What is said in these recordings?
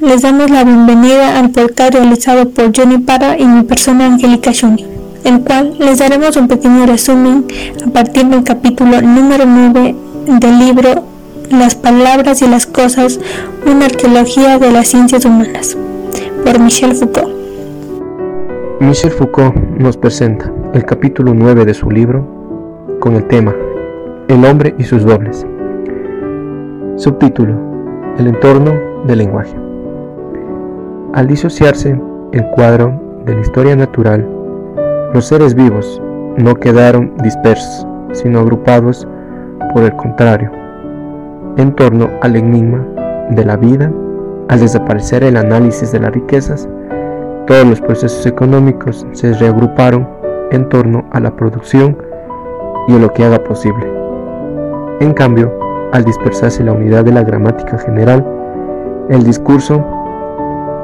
Les damos la bienvenida al podcast realizado por Johnny Parra y mi persona Angélica Shoni, el cual les daremos un pequeño resumen a partir del capítulo número 9 del libro Las palabras y las cosas, una arqueología de las ciencias humanas, por Michel Foucault. Michel Foucault nos presenta el capítulo 9 de su libro con el tema El hombre y sus dobles. Subtítulo El entorno del lenguaje. Al disociarse el cuadro de la historia natural, los seres vivos no quedaron dispersos, sino agrupados por el contrario, en torno al enigma de la vida, al desaparecer el análisis de las riquezas, todos los procesos económicos se reagruparon en torno a la producción y a lo que haga posible. En cambio, al dispersarse la unidad de la gramática general, el discurso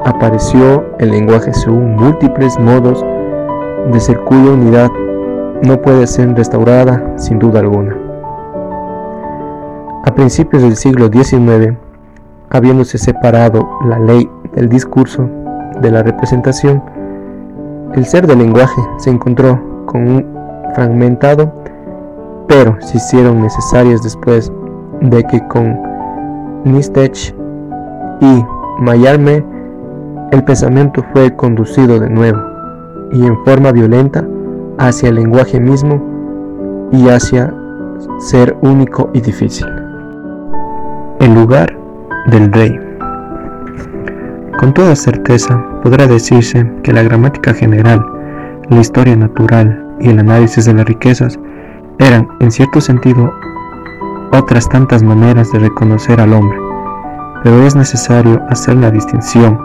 apareció el lenguaje según múltiples modos de ser cuya unidad no puede ser restaurada sin duda alguna. A principios del siglo XIX, habiéndose separado la ley del discurso de la representación, el ser del lenguaje se encontró con un fragmentado, pero se hicieron necesarias después de que con Nistech y Mayarme el pensamiento fue conducido de nuevo y en forma violenta hacia el lenguaje mismo y hacia ser único y difícil. El lugar del rey. Con toda certeza podrá decirse que la gramática general, la historia natural y el análisis de las riquezas eran, en cierto sentido, otras tantas maneras de reconocer al hombre, pero es necesario hacer la distinción.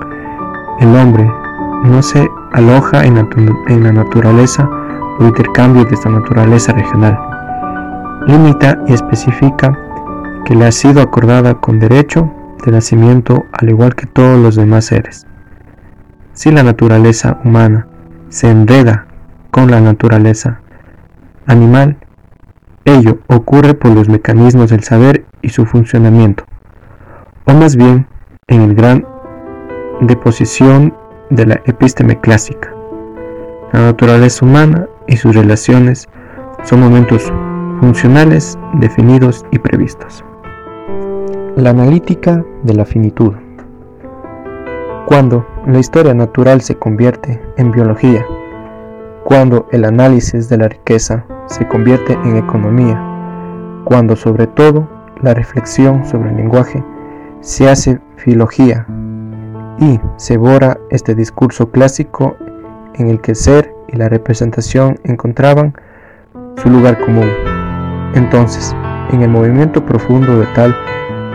El hombre no se aloja en la, naturaleza por intercambio de esta naturaleza regional. Limita y especifica que le ha sido acordada con derecho de nacimiento al igual que todos los demás seres. Si la naturaleza humana se enreda con la naturaleza animal, Ello ocurre por los mecanismos del saber y su funcionamiento, o más bien en el gran deposición de la episteme clásica. La naturaleza humana y sus relaciones son momentos funcionales definidos y previstos. La analítica de la finitud. Cuando la historia natural se convierte en biología, cuando el análisis de la riqueza se convierte en economía, cuando sobre todo la reflexión sobre el lenguaje se hace filología y se borra este discurso clásico en el que el ser y la representación encontraban su lugar común. Entonces, en el movimiento profundo de tal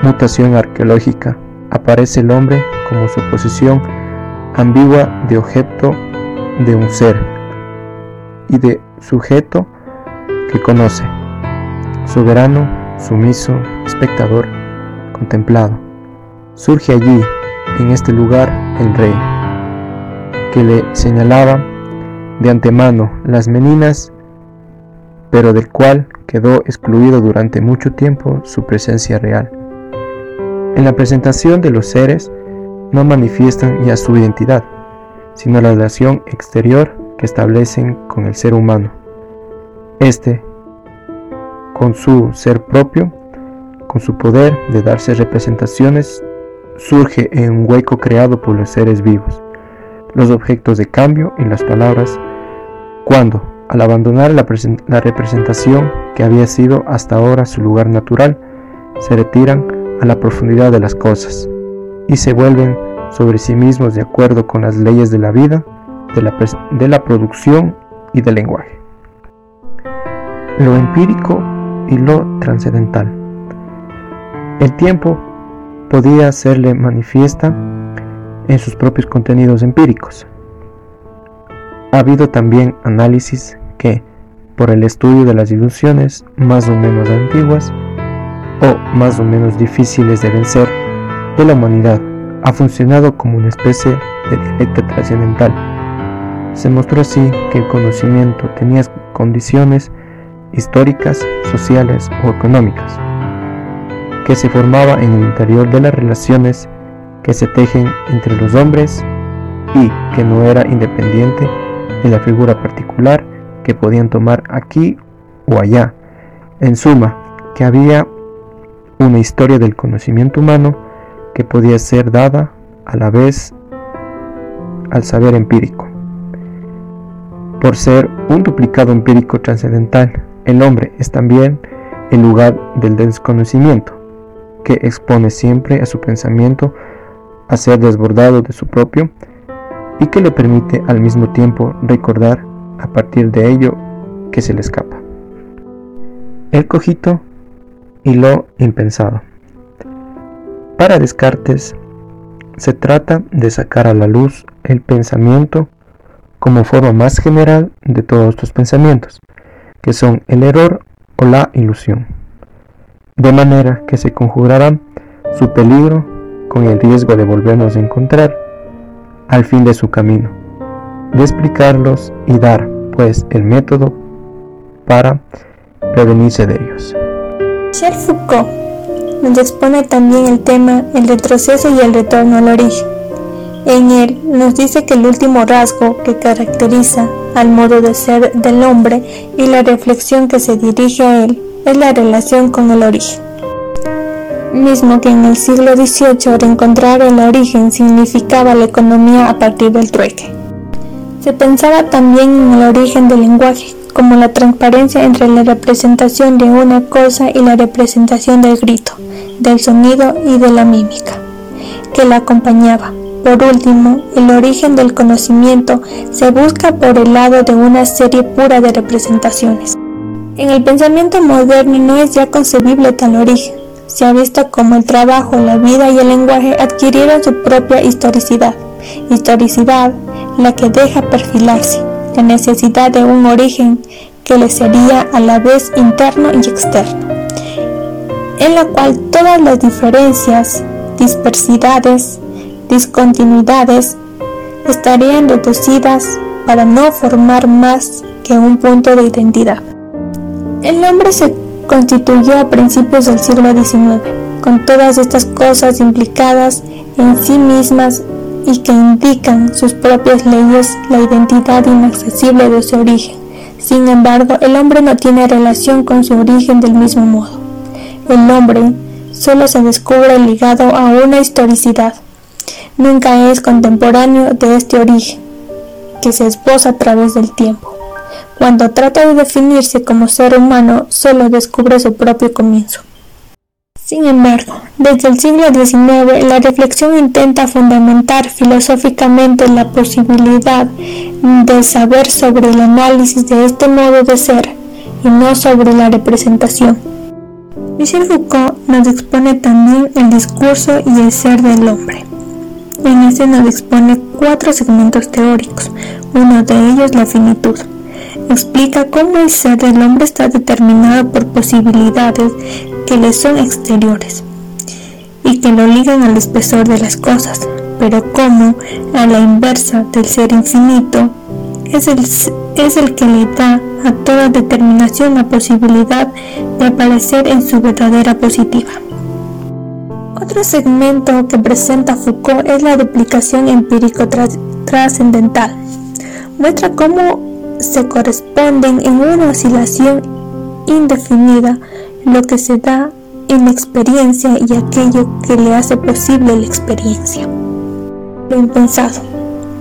mutación arqueológica, aparece el hombre como su posición ambigua de objeto de un ser y de sujeto que conoce, soberano, sumiso, espectador, contemplado. Surge allí, en este lugar, el rey, que le señalaba de antemano las meninas, pero del cual quedó excluido durante mucho tiempo su presencia real. En la presentación de los seres no manifiestan ya su identidad, sino la relación exterior que establecen con el ser humano. Este, con su ser propio, con su poder de darse representaciones, surge en un hueco creado por los seres vivos, los objetos de cambio y las palabras, cuando, al abandonar la, la representación que había sido hasta ahora su lugar natural, se retiran a la profundidad de las cosas y se vuelven sobre sí mismos de acuerdo con las leyes de la vida de la, producción y del lenguaje. Lo empírico y lo trascendental. El tiempo podía hacerle manifiesta en sus propios contenidos empíricos. Ha habido también análisis que, por el estudio de las ilusiones más o menos antiguas o más o menos difíciles de vencer de la humanidad, ha funcionado como una especie de dialecto trascendental se mostró así que el conocimiento tenía condiciones históricas, sociales o económicas, que se formaba en el interior de las relaciones que se tejen entre los hombres y que no era independiente de la figura particular que podían tomar aquí o allá. En suma, que había una historia del conocimiento humano que podía ser dada a la vez al saber empírico. Por ser un duplicado empírico trascendental, el hombre es también el lugar del desconocimiento, que expone siempre a su pensamiento a ser desbordado de su propio y que le permite al mismo tiempo recordar a partir de ello que se le escapa. El cogito y lo impensado. Para Descartes, se trata de sacar a la luz el pensamiento como forma más general de todos los pensamientos, que son el error o la ilusión, de manera que se conjurarán su peligro con el riesgo de volvernos a encontrar al fin de su camino, de explicarlos y dar, pues, el método para prevenirse de ellos. Michel Foucault nos expone también el tema el retroceso y el retorno al origen. En él nos dice que el último rasgo que caracteriza al modo de ser del hombre y la reflexión que se dirige a él es la relación con el origen. Mismo que en el siglo XVIII reencontrar el origen significaba la economía a partir del trueque. Se pensaba también en el origen del lenguaje, como la transparencia entre la representación de una cosa y la representación del grito, del sonido y de la mímica, que la acompañaba. Por último, el origen del conocimiento se busca por el lado de una serie pura de representaciones. En el pensamiento moderno no es ya concebible tal origen. Se ha visto como el trabajo, la vida y el lenguaje adquirieron su propia historicidad. Historicidad la que deja perfilarse la necesidad de un origen que le sería a la vez interno y externo, en la cual todas las diferencias, dispersidades, discontinuidades estarían reducidas para no formar más que un punto de identidad. El hombre se constituyó a principios del siglo XIX, con todas estas cosas implicadas en sí mismas y que indican sus propias leyes la identidad inaccesible de su origen. Sin embargo, el hombre no tiene relación con su origen del mismo modo. El hombre solo se descubre ligado a una historicidad, nunca es contemporáneo de este origen, que se esboza a través del tiempo. Cuando trata de definirse como ser humano, solo descubre su propio comienzo. Sin embargo, desde el siglo XIX la reflexión intenta fundamentar filosóficamente la posibilidad de saber sobre el análisis de este modo de ser y no sobre la representación. Michel Foucault nos expone también el discurso y el ser del hombre. En este nos expone cuatro segmentos teóricos, uno de ellos la finitud. Explica cómo el ser del hombre está determinado por posibilidades que le son exteriores y que lo ligan al espesor de las cosas, pero cómo a la inversa del ser infinito es el, es el que le da a toda determinación la posibilidad de aparecer en su verdadera positiva. Otro segmento que presenta Foucault es la duplicación empírico trascendental. Muestra cómo se corresponden en una oscilación indefinida lo que se da en la experiencia y aquello que le hace posible la experiencia. Lo impensado.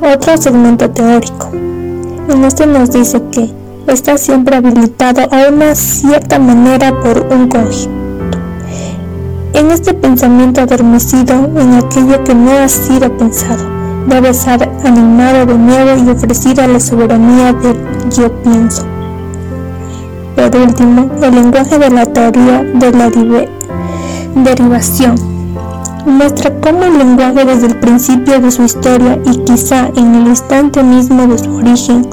Otro segmento teórico. En este nos dice que está siempre habilitado a una cierta manera por un conjunto en este pensamiento adormecido, en aquello que no ha sido pensado, debe ser animado de nuevo y ofrecido a la soberanía del yo pienso. Por último, el lenguaje de la teoría de la derivación muestra cómo el lenguaje desde el principio de su historia y quizá en el instante mismo de su origen,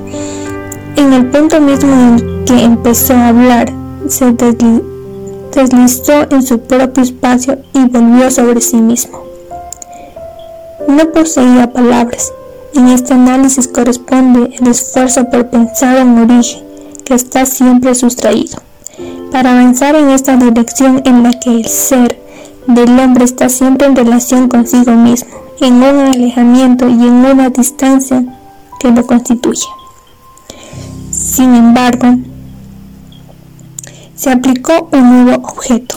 en el punto mismo en que empezó a hablar, se deslizó en su propio espacio y volvió sobre sí mismo. No poseía palabras. En este análisis corresponde el esfuerzo por pensar en origen, que está siempre sustraído, para avanzar en esta dirección en la que el ser del hombre está siempre en relación consigo mismo en un alejamiento y en una distancia que lo constituye. Sin embargo, se aplicó un nuevo objeto,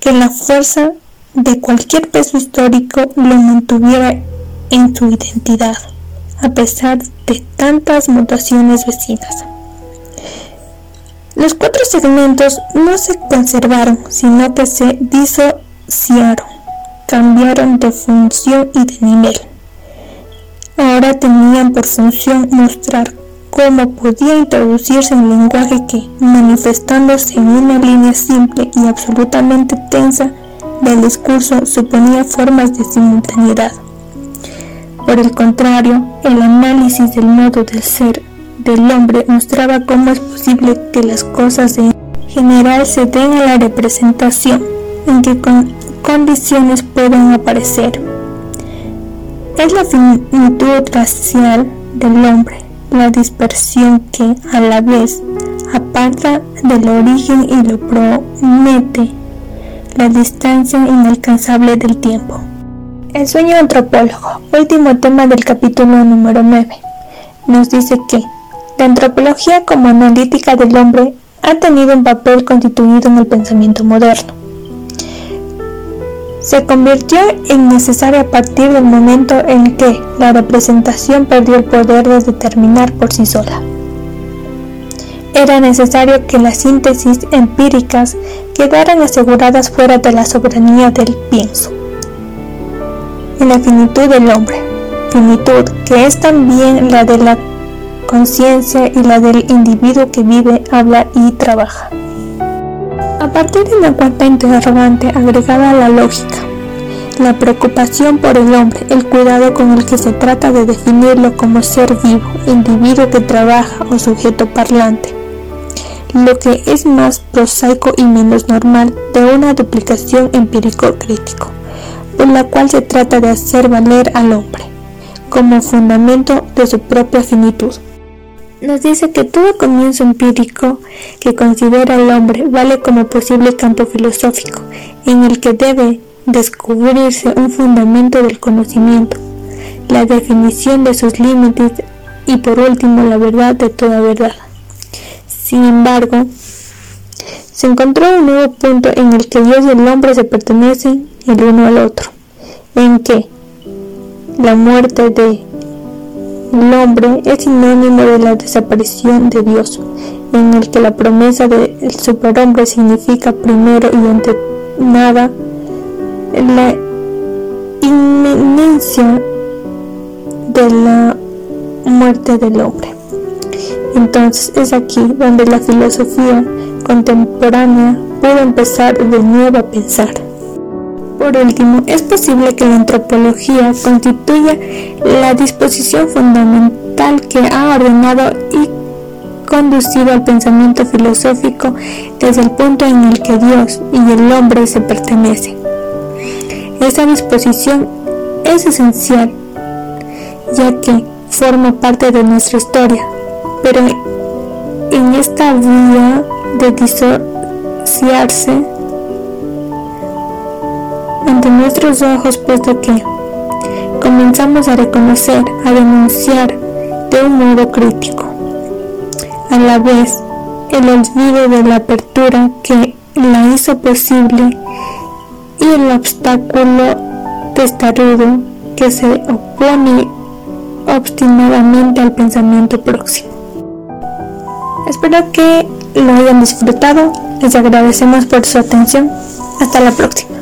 que la fuerza de cualquier peso histórico lo mantuviera en su identidad, a pesar de tantas mutaciones vecinas. Los cuatro segmentos no se conservaron, sino que se disociaron, cambiaron de función y de nivel. Ahora tenían por función mostrar cómo podía introducirse en lenguaje que, manifestándose en una línea simple y absolutamente tensa del discurso, suponía formas de simultaneidad. Por el contrario, el análisis del modo de ser del hombre mostraba cómo es posible que las cosas en general se den a la representación, en qué condiciones pueden aparecer. Es la finitud racial del hombre, la dispersión que a la vez aparta del origen y lo promete, la distancia inalcanzable del tiempo. El sueño antropólogo, último tema del capítulo número 9, nos dice que la antropología como analítica del hombre ha tenido un papel constituido en el pensamiento moderno. Se convirtió en necesaria a partir del momento en que la representación perdió el poder de determinar por sí sola. Era necesario que las síntesis empíricas quedaran aseguradas fuera de la soberanía del pienso en la finitud del hombre, finitud que es también la de la conciencia y la del individuo que vive, habla y trabaja. A partir de una cuarta interrogante agregada a la lógica, la preocupación por el hombre, el cuidado con el que se trata de definirlo como ser vivo, individuo que trabaja o sujeto parlante, lo que es más prosaico y menos normal de una duplicación empírico-crítico por la cual se trata de hacer valer al hombre como fundamento de su propia finitud. Nos dice que todo comienzo empírico que considera al hombre vale como posible campo filosófico en el que debe descubrirse un fundamento del conocimiento, la definición de sus límites y por último la verdad de toda verdad. Sin embargo, se encontró un nuevo punto en el que Dios y el hombre se pertenecen el uno al otro, en que la muerte de el hombre es sinónimo de la desaparición de Dios, en el que la promesa del superhombre significa primero y ante nada la inminencia de la muerte del hombre. Entonces es aquí donde la filosofía contemporánea puede empezar de nuevo a pensar. Por último, es posible que la antropología constituya la disposición fundamental que ha ordenado y conducido al pensamiento filosófico desde el punto en el que Dios y el hombre se pertenecen. Esa disposición es esencial, ya que forma parte de nuestra historia, pero en esta vía de disociarse ante nuestros ojos, puesto que comenzamos a reconocer, a denunciar de un modo crítico. A la vez, el olvido de la apertura que la hizo posible y el obstáculo testarudo que se opone obstinadamente al pensamiento próximo. Espero que lo hayan disfrutado. Les agradecemos por su atención. Hasta la próxima.